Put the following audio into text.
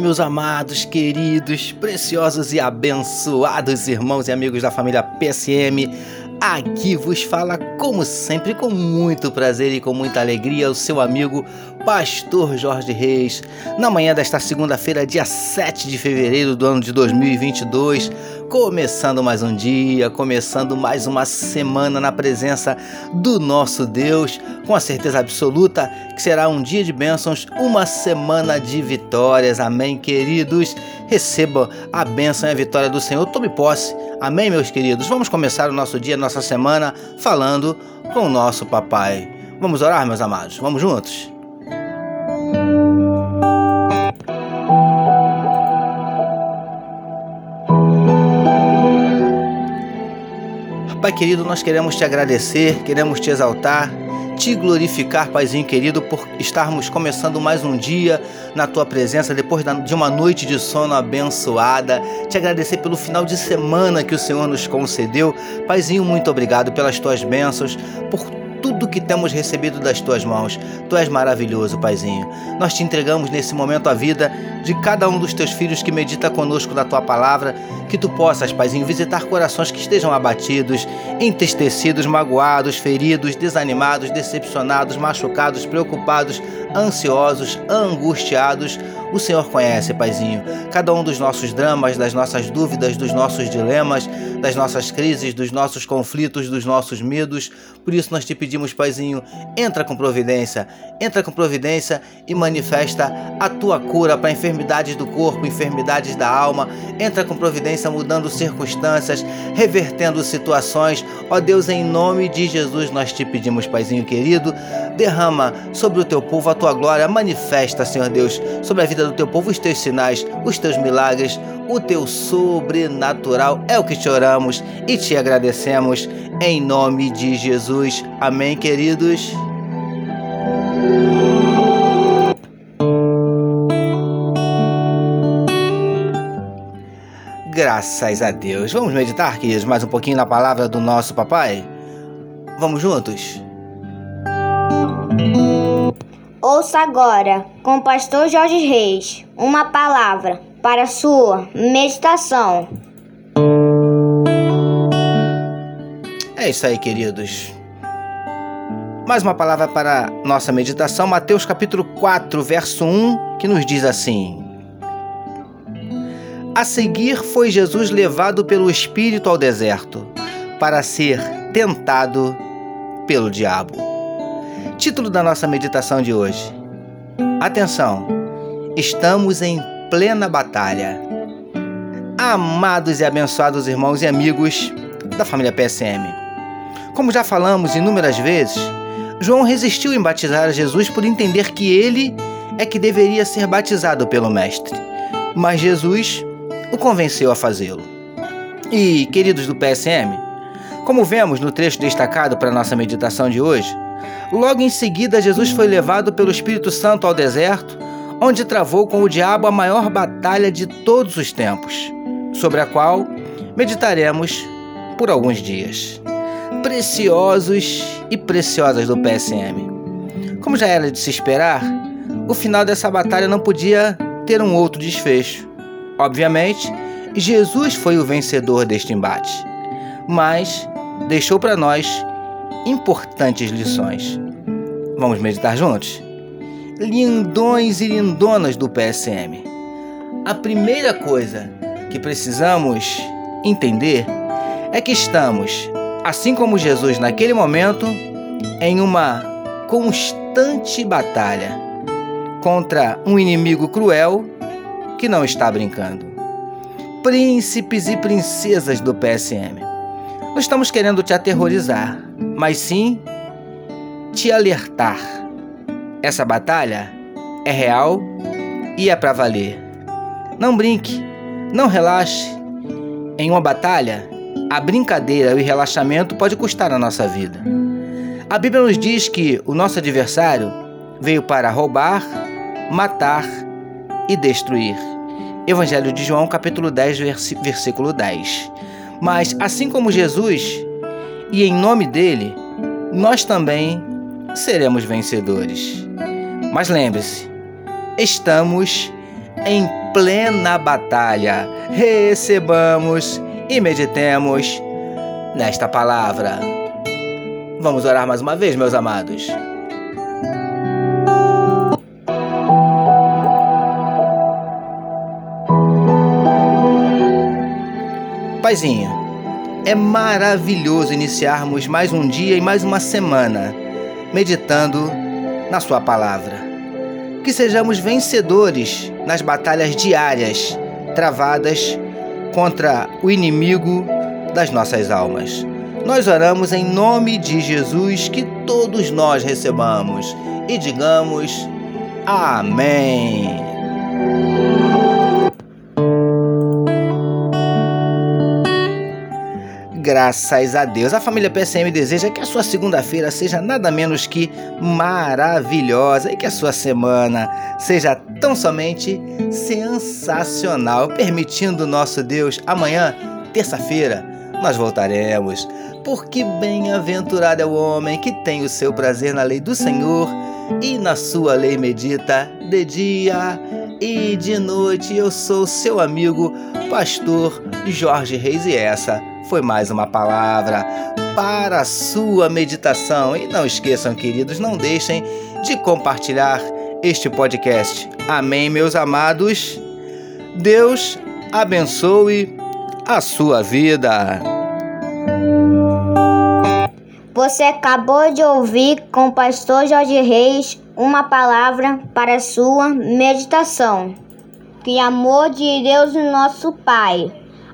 meus amados, queridos, preciosos e abençoados irmãos e amigos da família PSM. Aqui vos fala, como sempre, com muito prazer e com muita alegria, o seu amigo Pastor Jorge Reis, na manhã desta segunda-feira, dia 7 de fevereiro do ano de 2022, começando mais um dia, começando mais uma semana na presença do nosso Deus, com a certeza absoluta que será um dia de bênçãos, uma semana de vitórias. Amém, queridos? Receba a bênção e a vitória do Senhor. Tome posse. Amém, meus queridos? Vamos começar o nosso dia, nossa semana, falando com o nosso papai. Vamos orar, meus amados? Vamos juntos? Pai querido, nós queremos te agradecer, queremos te exaltar te glorificar, Paizinho querido, por estarmos começando mais um dia na tua presença, depois de uma noite de sono abençoada. Te agradecer pelo final de semana que o Senhor nos concedeu. Paizinho, muito obrigado pelas tuas bênçãos, por tudo que temos recebido das tuas mãos. Tu és maravilhoso, Paizinho. Nós te entregamos nesse momento a vida de cada um dos teus filhos que medita conosco na tua palavra, que tu possas, Paizinho, visitar corações que estejam abatidos, entristecidos, magoados, feridos, desanimados, decepcionados, machucados, preocupados, ansiosos, angustiados. O Senhor conhece, Paizinho, cada um dos nossos dramas, das nossas dúvidas, dos nossos dilemas, das nossas crises, dos nossos conflitos, dos nossos medos. Por isso nós te pedimos, Paizinho, entra com providência, entra com providência e manifesta a tua cura para enfermidades do corpo, enfermidades da alma. Entra com providência mudando circunstâncias, revertendo situações. Ó Deus, em nome de Jesus nós te pedimos, Paizinho querido, derrama sobre o teu povo a tua glória, manifesta, Senhor Deus, sobre a vida do teu povo os teus sinais, os teus milagres, o teu sobrenatural. É o que te oramos e te agradecemos em nome de Jesus. Amém, queridos. Graças a Deus. Vamos meditar, queridos, mais um pouquinho na palavra do nosso papai? Vamos juntos? Ouça agora, com o pastor Jorge Reis, uma palavra para sua meditação. É isso aí, queridos. Mais uma palavra para nossa meditação, Mateus capítulo 4, verso 1, que nos diz assim: A seguir foi Jesus levado pelo Espírito ao deserto, para ser tentado pelo diabo. Título da nossa meditação de hoje. Atenção, estamos em plena batalha. Amados e abençoados irmãos e amigos da família PSM. Como já falamos inúmeras vezes, João resistiu em batizar Jesus por entender que ele é que deveria ser batizado pelo Mestre. Mas Jesus o convenceu a fazê-lo. E, queridos do PSM, como vemos no trecho destacado para nossa meditação de hoje, Logo em seguida, Jesus foi levado pelo Espírito Santo ao deserto, onde travou com o diabo a maior batalha de todos os tempos, sobre a qual meditaremos por alguns dias. Preciosos e preciosas do PSM. Como já era de se esperar, o final dessa batalha não podia ter um outro desfecho. Obviamente, Jesus foi o vencedor deste embate, mas deixou para nós importantes lições. Vamos meditar juntos? Lindões e lindonas do PSM. A primeira coisa que precisamos entender é que estamos, assim como Jesus naquele momento, em uma constante batalha contra um inimigo cruel que não está brincando. Príncipes e princesas do PSM. Não estamos querendo te aterrorizar, mas sim te alertar. Essa batalha é real e é para valer. Não brinque, não relaxe. Em uma batalha, a brincadeira e o relaxamento pode custar a nossa vida. A Bíblia nos diz que o nosso adversário veio para roubar, matar e destruir. Evangelho de João, capítulo 10, versículo 10. Mas assim como Jesus, e em nome dele, nós também seremos vencedores. Mas lembre-se, estamos em plena batalha. Recebamos e meditemos nesta palavra. Vamos orar mais uma vez, meus amados. Paizinho, é maravilhoso iniciarmos mais um dia e mais uma semana meditando na Sua palavra. Que sejamos vencedores nas batalhas diárias travadas contra o inimigo das nossas almas. Nós oramos em nome de Jesus que todos nós recebamos e digamos Amém. Graças a Deus, a família PSM deseja que a sua segunda-feira seja nada menos que maravilhosa e que a sua semana seja tão somente sensacional, permitindo nosso Deus amanhã, terça-feira, nós voltaremos. Porque bem-aventurado é o homem que tem o seu prazer na lei do Senhor e na sua lei medita de dia e de noite. Eu sou seu amigo, pastor Jorge Reis, e essa foi mais uma palavra para a sua meditação. E não esqueçam, queridos, não deixem de compartilhar este podcast. Amém, meus amados. Deus abençoe a sua vida. Você acabou de ouvir com o pastor Jorge Reis uma palavra para a sua meditação. Que amor de Deus, nosso Pai